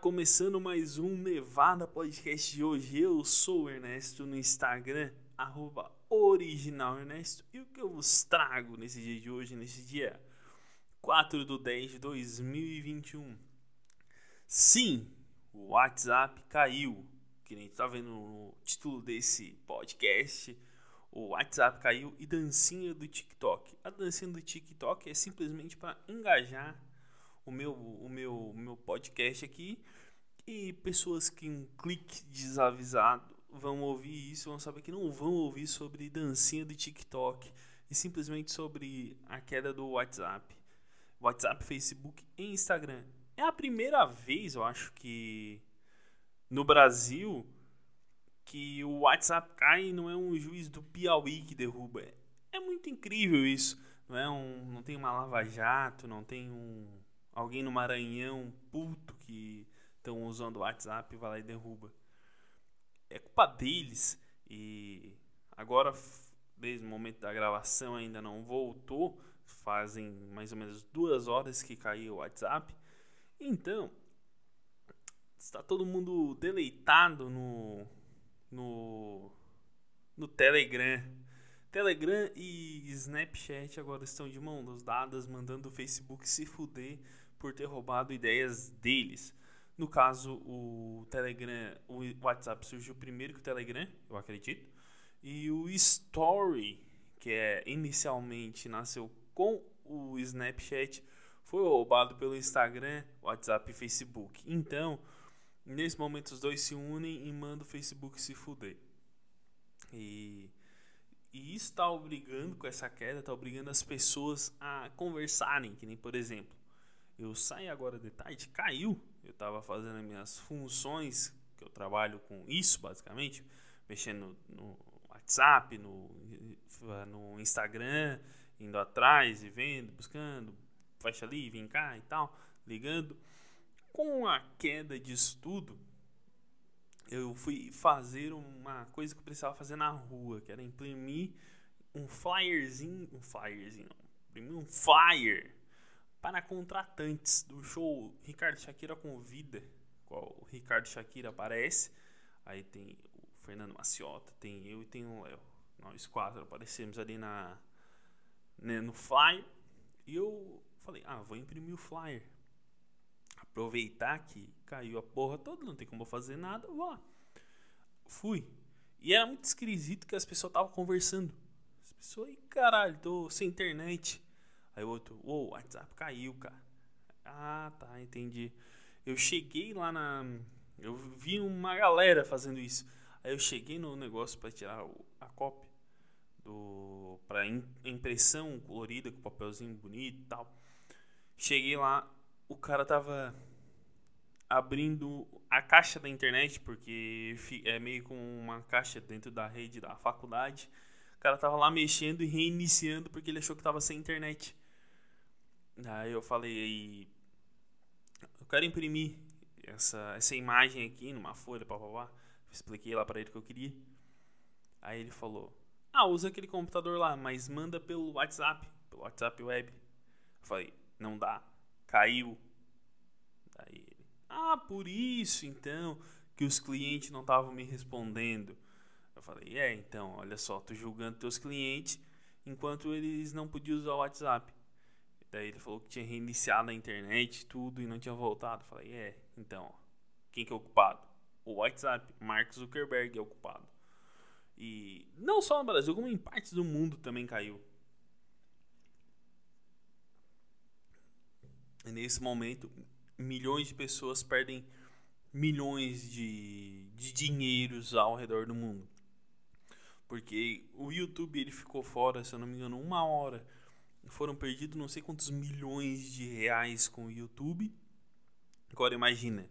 Começando mais um Nevada Podcast de hoje. Eu sou o Ernesto no Instagram, arroba original Ernesto. E o que eu vos trago nesse dia de hoje, nesse dia 4 do 10 de 2021? Sim, o WhatsApp caiu. Que nem tá vendo no título desse podcast. O WhatsApp caiu e dancinha do TikTok. A dancinha do TikTok é simplesmente para engajar o meu, o meu, o meu podcast aqui e pessoas que um clique desavisado vão ouvir isso, vão saber que não vão ouvir sobre dancinha do TikTok e simplesmente sobre a queda do WhatsApp. WhatsApp, Facebook e Instagram. É a primeira vez, eu acho que no Brasil que o WhatsApp cai e não é um juiz do Piauí que derruba. É muito incrível isso. Não é um, não tem uma lava-jato, não tem um alguém no Maranhão puto que estão usando o WhatsApp vai lá e derruba. É culpa deles e agora desde o momento da gravação ainda não voltou. Fazem mais ou menos duas horas que caiu o WhatsApp. Então está todo mundo deleitado no no no Telegram. Telegram e Snapchat agora estão de mãos dadas, mandando o Facebook se fuder por ter roubado ideias deles. No caso, o Telegram, o WhatsApp surgiu primeiro que o Telegram, eu acredito. E o Story, que é inicialmente nasceu com o Snapchat, foi roubado pelo Instagram, WhatsApp e Facebook. Então, nesse momento os dois se unem e mandam o Facebook se fuder. E, e isso está obrigando, com essa queda, está obrigando as pessoas a conversarem, que nem por exemplo, eu saí agora de tarde, caiu. Eu estava fazendo as minhas funções, que eu trabalho com isso basicamente, mexendo no WhatsApp, no, no Instagram, indo atrás e vendo, buscando, fecha ali, vem cá e tal, ligando. Com a queda de estudo, eu fui fazer uma coisa que eu precisava fazer na rua, que era imprimir um flyerzinho, um flyerzinho, não, imprimir um flyer para contratantes do show Ricardo Shakira convida, qual o Ricardo Shakira aparece, aí tem o Fernando Maciota, tem eu e tem o Léo. Nós quatro aparecemos ali na né, no flyer e eu falei: "Ah, vou imprimir o flyer. Aproveitar que caiu a porra toda, não tem como fazer nada, vou lá". Fui. E era muito esquisito que as pessoas estavam conversando. As pessoas, caralho, tô sem internet. Aí o outro, uou, o WhatsApp caiu, cara. Ah, tá, entendi. Eu cheguei lá na. Eu vi uma galera fazendo isso. Aí eu cheguei no negócio para tirar a cópia do para impressão colorida com papelzinho bonito e tal. Cheguei lá, o cara tava abrindo a caixa da internet porque é meio com uma caixa dentro da rede da faculdade. O cara tava lá mexendo e reiniciando porque ele achou que tava sem internet. Aí eu falei, eu quero imprimir essa, essa imagem aqui numa folha, papapá. Expliquei lá para ele o que eu queria. Aí ele falou, ah, usa aquele computador lá, mas manda pelo WhatsApp, pelo WhatsApp web. Eu falei, não dá, caiu. Daí ele, ah, por isso então que os clientes não estavam me respondendo. Eu falei, é, então, olha só, tô julgando teus clientes enquanto eles não podiam usar o WhatsApp. Daí ele falou que tinha reiniciado a internet tudo e não tinha voltado. falei, é, então, quem que é o culpado? O WhatsApp, Mark Zuckerberg é o culpado. E não só no Brasil, como em partes do mundo também caiu. E nesse momento, milhões de pessoas perdem milhões de, de dinheiros ao redor do mundo. Porque o YouTube ele ficou fora, se eu não me engano, uma hora foram perdidos não sei quantos milhões de reais com o YouTube. Agora imagina,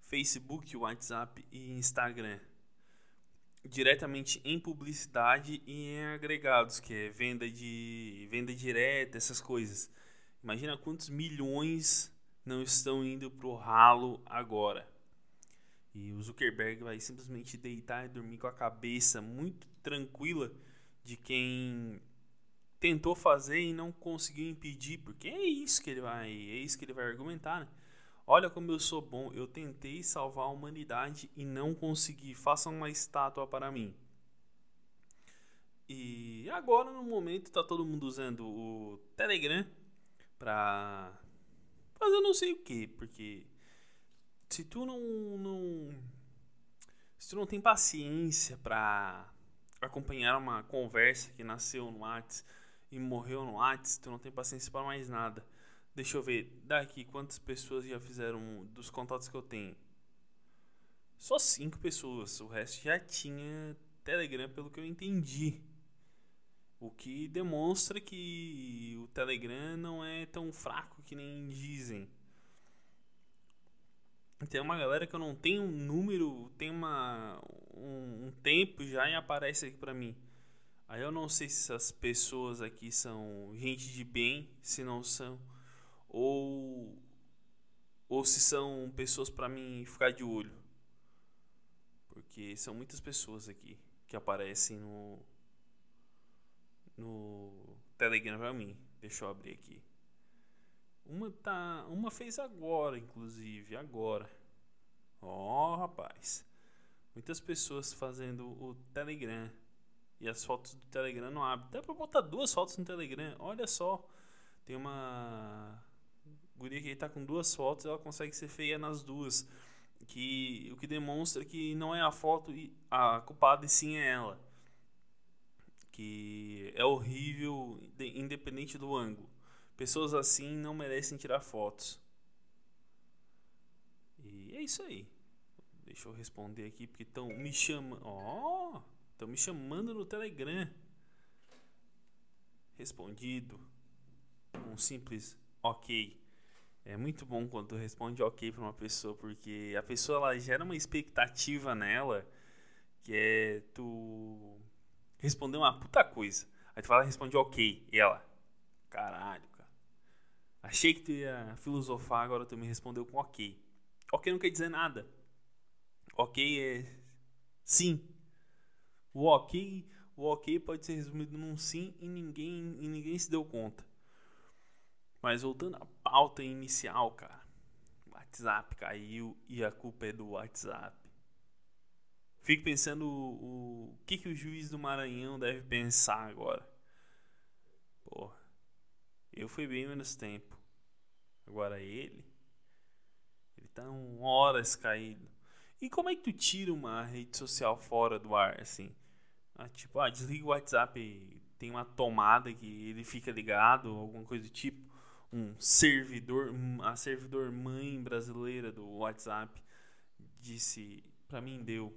Facebook, WhatsApp e Instagram diretamente em publicidade e em agregados, que é venda de venda direta, essas coisas. Imagina quantos milhões não estão indo pro ralo agora. E o Zuckerberg vai simplesmente deitar e dormir com a cabeça muito tranquila de quem tentou fazer e não conseguiu impedir, porque é isso que ele vai, é isso que ele vai argumentar, né? Olha como eu sou bom. Eu tentei salvar a humanidade e não consegui. Façam uma estátua para mim. E agora, no momento, tá todo mundo usando o Telegram pra fazer não sei o que, porque se tu não, não se tu não tem paciência pra acompanhar uma conversa que nasceu no Whats e morreu no Whats, tu não tem paciência para mais nada. Deixa eu ver, daqui quantas pessoas já fizeram dos contatos que eu tenho? Só cinco pessoas, o resto já tinha Telegram pelo que eu entendi. O que demonstra que o Telegram não é tão fraco que nem dizem. Tem uma galera que eu não tenho um número, tem uma, um, um tempo já e aparece aqui pra mim. Aí eu não sei se essas pessoas aqui são gente de bem, se não são, ou, ou se são pessoas para mim ficar de olho. Porque são muitas pessoas aqui que aparecem no, no Telegram pra mim. Deixa eu abrir aqui. Uma tá, uma fez agora, inclusive, agora. Ó, oh, rapaz. Muitas pessoas fazendo o Telegram. E as fotos do Telegram não abrem. Dá pra botar duas fotos no Telegram. Olha só. Tem uma guria que tá com duas fotos, ela consegue ser feia nas duas. Que, o que demonstra que não é a foto a culpada e sim é ela que é horrível, independente do ângulo. Pessoas assim não merecem tirar fotos. E é isso aí. Deixa eu responder aqui porque estão me chamando. Ó, oh, estão me chamando no Telegram. Respondido. Um simples ok. É muito bom quando tu responde ok para uma pessoa, porque a pessoa ela gera uma expectativa nela que é tu respondeu uma puta coisa. Aí tu fala, responde ok. E ela, caralho, cara. Achei que tu ia filosofar, agora tu me respondeu com ok. Ok não quer dizer nada. Ok é sim. O ok, o ok pode ser resumido num sim e ninguém, e ninguém se deu conta. Mas voltando à pauta inicial, cara. WhatsApp caiu e a culpa é do WhatsApp. Fico pensando o, o que, que o juiz do Maranhão deve pensar agora. Porra, eu fui bem menos tempo. Agora ele, ele tá um horas caído. E como é que tu tira uma rede social fora do ar, assim? Ah, tipo, ah, desliga o WhatsApp, tem uma tomada que ele fica ligado, alguma coisa do tipo. Um servidor, a servidor mãe brasileira do WhatsApp disse, para mim deu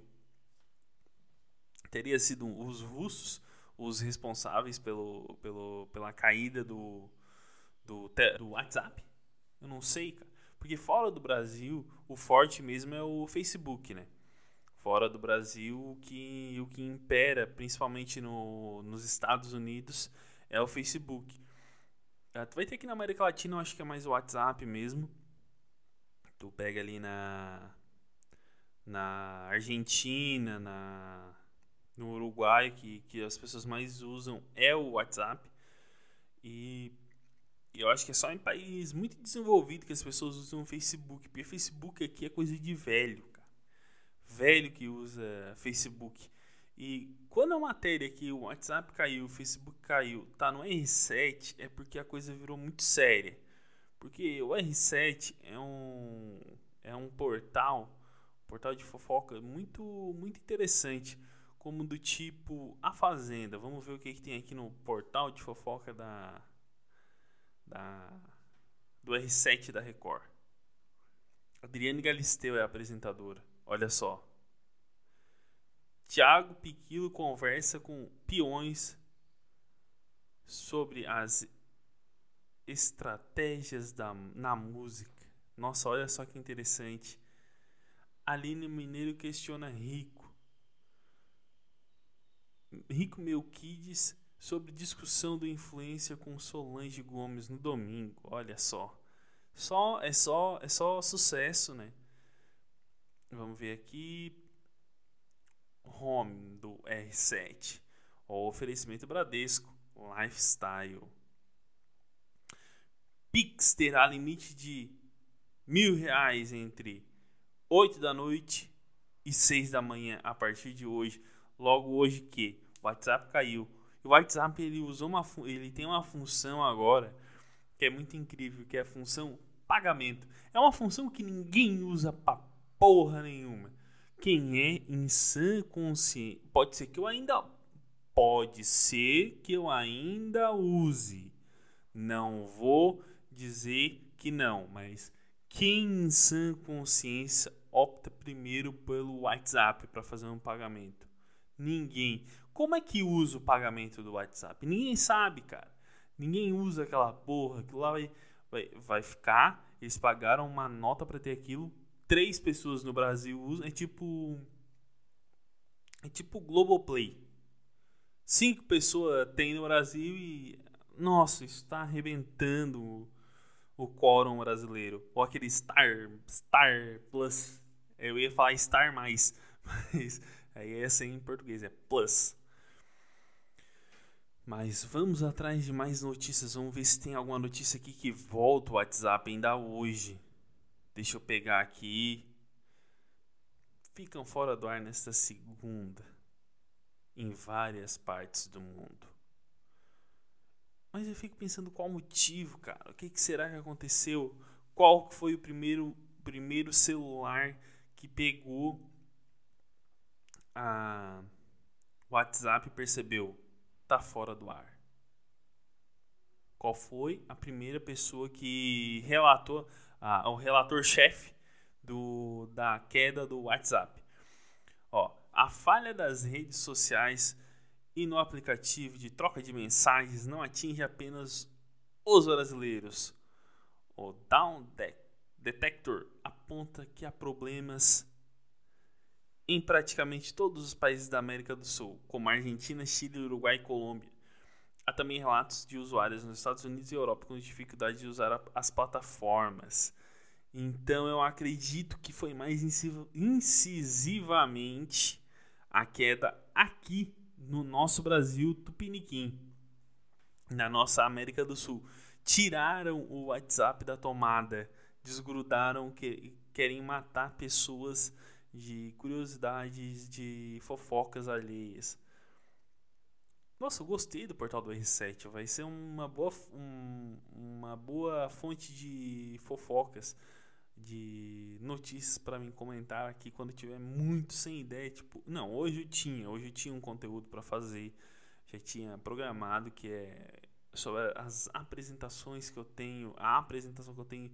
teria sido os russos os responsáveis pelo, pelo, pela caída do, do, do WhatsApp? Eu não sei, cara. Porque fora do Brasil, o forte mesmo é o Facebook, né? Fora do Brasil, o que, o que impera, principalmente no, nos Estados Unidos, é o Facebook. Uh, tu vai ter aqui na América Latina, eu acho que é mais o WhatsApp mesmo. Tu pega ali na, na Argentina, na, no Uruguai que, que as pessoas mais usam é o WhatsApp. E eu acho que é só em país muito desenvolvido que as pessoas usam o Facebook. Porque Facebook aqui é coisa de velho. Velho que usa Facebook. E quando a matéria que o WhatsApp caiu, o Facebook caiu, tá no R7, é porque a coisa virou muito séria. Porque o R7 é um, é um portal, portal de fofoca muito, muito interessante como do tipo A Fazenda. Vamos ver o que, que tem aqui no portal de fofoca da, da do R7 da Record. Adriane Galisteu é a apresentadora. Olha só. Tiago Piquilo conversa com peões sobre as estratégias da, na música. Nossa, olha só que interessante. Aline Mineiro questiona Rico Rico Melquides sobre discussão do influência com Solange Gomes no domingo. Olha só. Só é só é só sucesso, né? Vamos ver aqui Home do R7. O oferecimento Bradesco, Lifestyle. Pix terá limite de mil reais entre 8 da noite e 6 da manhã a partir de hoje. Logo hoje que o WhatsApp caiu. O WhatsApp ele usou uma ele tem uma função agora que é muito incrível, que é a função pagamento. É uma função que ninguém usa pra porra nenhuma. Quem é consciência, pode ser que eu ainda pode ser que eu ainda use. Não vou dizer que não, mas quem em sã consciência opta primeiro pelo WhatsApp para fazer um pagamento? Ninguém. Como é que usa o pagamento do WhatsApp? Ninguém sabe, cara. Ninguém usa aquela porra. Aquilo lá vai, vai, vai ficar. Eles pagaram uma nota para ter aquilo. Três pessoas no Brasil usam. É tipo. É tipo Globoplay. Cinco pessoas tem no Brasil e. Nossa, isso está arrebentando o quórum brasileiro. Ou aquele Star, Star Plus. Eu ia falar Star mais, mas aí é assim em português, é Plus. Mas vamos atrás de mais notícias. Vamos ver se tem alguma notícia aqui que volta o WhatsApp ainda hoje. Deixa eu pegar aqui. Ficam fora do ar nesta segunda. Em várias partes do mundo. Mas eu fico pensando qual motivo, cara. O que, que será que aconteceu? Qual foi o primeiro, primeiro celular que pegou a WhatsApp e percebeu? Tá fora do ar. Qual foi a primeira pessoa que relatou, ah, o relator-chefe da queda do WhatsApp? Ó, a falha das redes sociais e no aplicativo de troca de mensagens não atinge apenas os brasileiros. O Down Detector aponta que há problemas em praticamente todos os países da América do Sul, como Argentina, Chile, Uruguai e Colômbia. Há também relatos de usuários nos Estados Unidos e Europa com dificuldade de usar as plataformas. Então eu acredito que foi mais incisivamente a queda aqui no nosso Brasil tupiniquim, na nossa América do Sul. Tiraram o WhatsApp da tomada, desgrudaram, que, querem matar pessoas de curiosidades, de fofocas alheias. Nossa, eu gostei do portal do R7. Vai ser uma boa, um, uma boa fonte de fofocas de notícias para mim comentar aqui quando tiver muito sem ideia, tipo, não, hoje eu tinha, hoje eu tinha um conteúdo para fazer, já tinha programado que é sobre as apresentações que eu tenho, a apresentação que eu tenho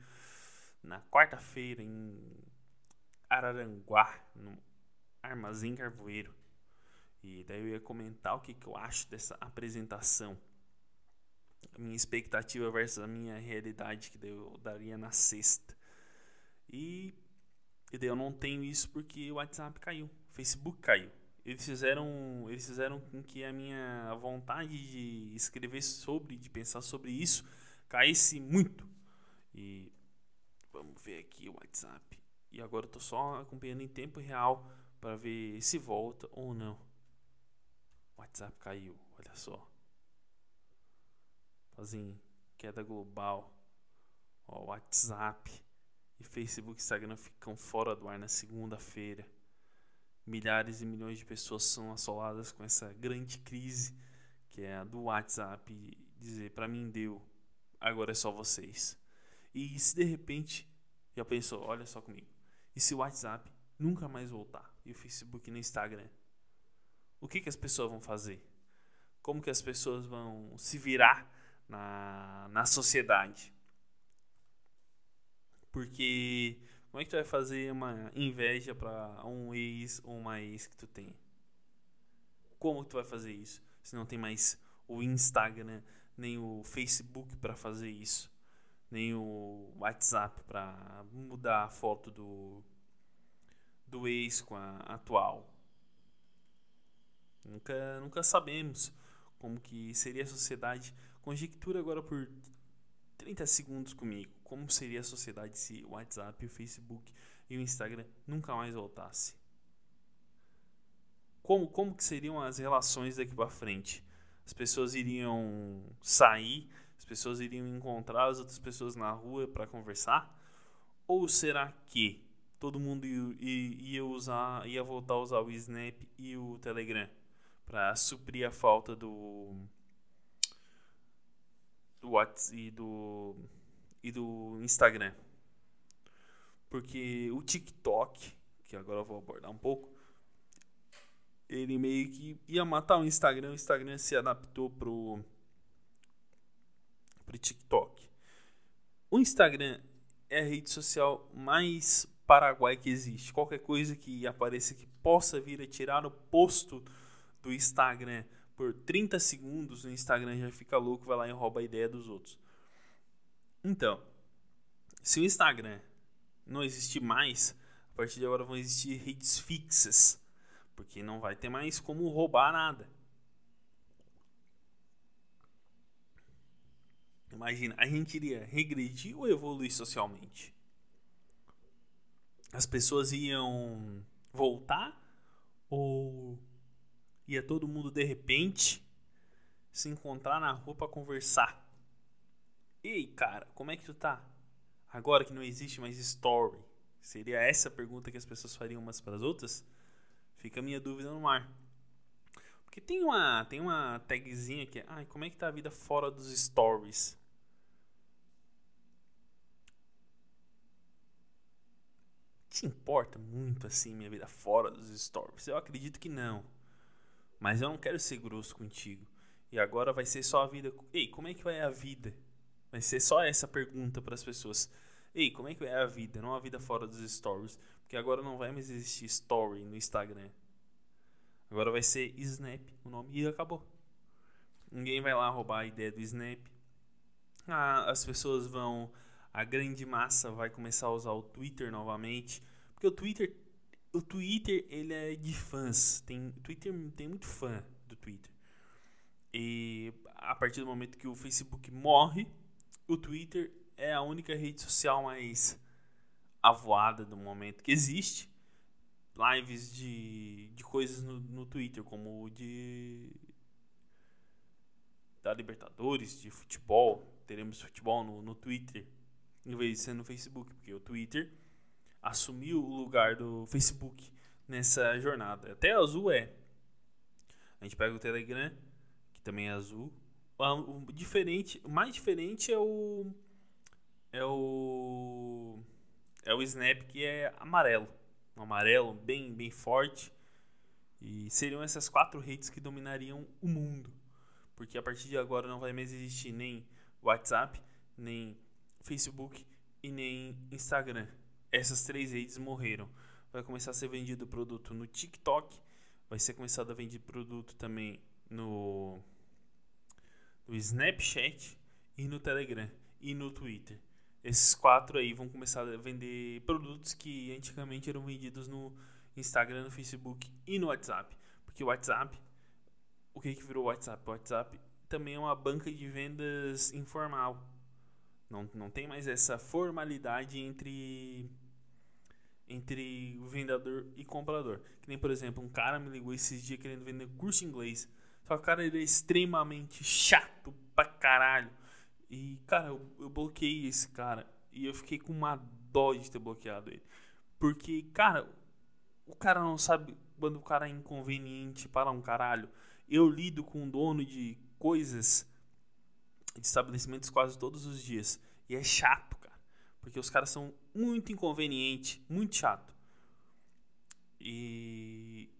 na quarta-feira em Araranguá, no Armazém Carvoeiro. E daí eu ia comentar o que, que eu acho dessa apresentação. A minha expectativa versus a minha realidade que eu daria na sexta. E, e daí eu não tenho isso porque o WhatsApp caiu, o Facebook caiu. Eles fizeram, eles fizeram com que a minha vontade de escrever sobre, de pensar sobre isso, caísse muito. E vamos ver aqui o WhatsApp. E agora eu tô só acompanhando em tempo real para ver se volta ou não. O WhatsApp caiu, olha só. Fazem queda global. Ó, WhatsApp e Facebook e Instagram ficam fora do ar na segunda-feira. Milhares e milhões de pessoas são assoladas com essa grande crise que é a do WhatsApp dizer para mim deu, agora é só vocês. E se de repente já pensou, olha só comigo, e se o WhatsApp nunca mais voltar e o Facebook e o Instagram, o que que as pessoas vão fazer? Como que as pessoas vão se virar na, na sociedade? Porque como é que tu vai fazer uma inveja para um ex ou uma ex que tu tem? Como tu vai fazer isso? Se não tem mais o Instagram, nem o Facebook para fazer isso, nem o WhatsApp para mudar a foto do do ex com a atual. Nunca, nunca sabemos como que seria a sociedade. Conjectura agora por 30 segundos comigo como seria a sociedade se o WhatsApp, o Facebook e o Instagram nunca mais voltasse? Como, como que seriam as relações daqui para frente? As pessoas iriam sair, as pessoas iriam encontrar as outras pessoas na rua para conversar? Ou será que todo mundo ia usar, ia voltar a usar o Snap e o Telegram para suprir a falta do do WhatsApp e do e do Instagram? Porque o TikTok, que agora eu vou abordar um pouco, ele meio que ia matar o Instagram, o Instagram se adaptou pro pro TikTok. O Instagram é a rede social mais paraguai que existe. Qualquer coisa que apareça que possa vir a tirar o posto do Instagram por 30 segundos, o Instagram já fica louco, vai lá e rouba a ideia dos outros. Então, se o Instagram não existir mais, a partir de agora vão existir redes fixas, porque não vai ter mais como roubar nada. Imagina, a gente iria regredir ou evoluir socialmente? As pessoas iam voltar ou ia todo mundo de repente se encontrar na rua para conversar? Ei, cara, como é que tu tá? Agora que não existe mais story, seria essa a pergunta que as pessoas fariam umas para as outras? Fica a minha dúvida no ar. Porque tem uma, tem uma tagzinha que é, ai, como é que tá a vida fora dos stories? Te importa muito assim minha vida fora dos stories? Eu acredito que não. Mas eu não quero ser grosso contigo. E agora vai ser só a vida. Ei, como é que vai a vida? Vai ser só essa pergunta para as pessoas. Ei, como é que é a vida? Não a vida fora dos stories. Porque agora não vai mais existir story no Instagram. Agora vai ser Snap o nome e acabou. Ninguém vai lá roubar a ideia do Snap. Ah, as pessoas vão. A grande massa vai começar a usar o Twitter novamente. Porque o Twitter. O Twitter ele é de fãs. Tem, Twitter tem muito fã do Twitter. E a partir do momento que o Facebook morre, o Twitter é a única rede social mais avoada do momento que existe. Lives de, de coisas no, no Twitter, como de. da Libertadores, de futebol. Teremos futebol no, no Twitter, em vez de ser no Facebook, porque o Twitter assumiu o lugar do Facebook nessa jornada. Até azul é. A gente pega o Telegram, que também é azul. O diferente, o mais diferente é o é o é o Snap que é amarelo, um amarelo bem bem forte. E seriam essas quatro redes que dominariam o mundo. Porque a partir de agora não vai mais existir nem WhatsApp, nem Facebook e nem Instagram. Essas três redes morreram. Vai começar a ser vendido produto no TikTok, vai ser começado a vender produto também no, no Snapchat e no Telegram e no Twitter esses quatro aí vão começar a vender produtos que antigamente eram vendidos no Instagram, no Facebook e no WhatsApp. Porque o WhatsApp, o que, que virou o WhatsApp? O WhatsApp também é uma banca de vendas informal. Não, não tem mais essa formalidade entre entre o vendedor e comprador. Que nem, por exemplo, um cara me ligou esses dias querendo vender curso de inglês. Só que o cara ele é extremamente chato pra caralho e, cara, eu, eu bloqueei esse cara. E eu fiquei com uma dó de ter bloqueado ele. Porque, cara, o cara não sabe quando o cara é inconveniente para um caralho. Eu lido com um dono de coisas, de estabelecimentos quase todos os dias. E é chato. Porque os caras são muito inconvenientes, muito chato. E.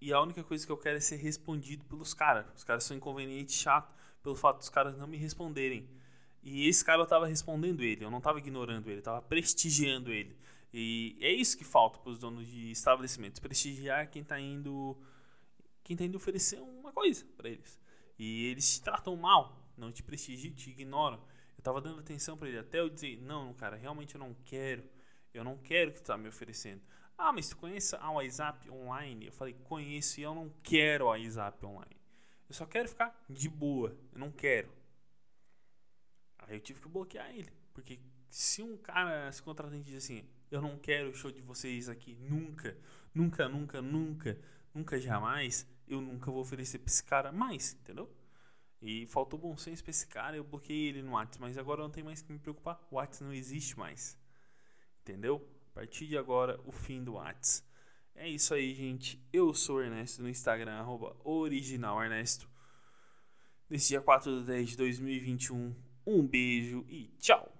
E a única coisa que eu quero é ser respondido pelos caras. Os caras são inconvenientes, chato pelo fato dos caras não me responderem. E esse cara eu tava respondendo ele, eu não tava ignorando ele, eu tava prestigiando ele. E é isso que falta para os donos de estabelecimentos, prestigiar quem tá indo quem tá indo oferecer uma coisa para eles. E eles te tratam mal, não te prestigiam, te ignoram. Tava dando atenção para ele até eu dizer: "Não, cara, realmente eu não quero. Eu não quero que tu tá me oferecendo". Ah, mas tu conhece a WhatsApp online? Eu falei: "Conheço e eu não quero a WhatsApp online". Eu só quero ficar de boa. Eu não quero. Aí eu tive que bloquear ele. Porque se um cara, se contratante diz assim, eu não quero o show de vocês aqui nunca, nunca, nunca, nunca, nunca jamais, eu nunca vou oferecer pra esse cara mais, entendeu? E faltou bom senso pra esse cara, eu bloqueei ele no WhatsApp, mas agora não tem mais que me preocupar. O WhatsApp não existe mais. Entendeu? A partir de agora, o fim do WhatsApp. É isso aí, gente. Eu sou o Ernesto no Instagram, arroba originalernesto. Nesse dia 4 de 10 de 2021. Um beijo e tchau!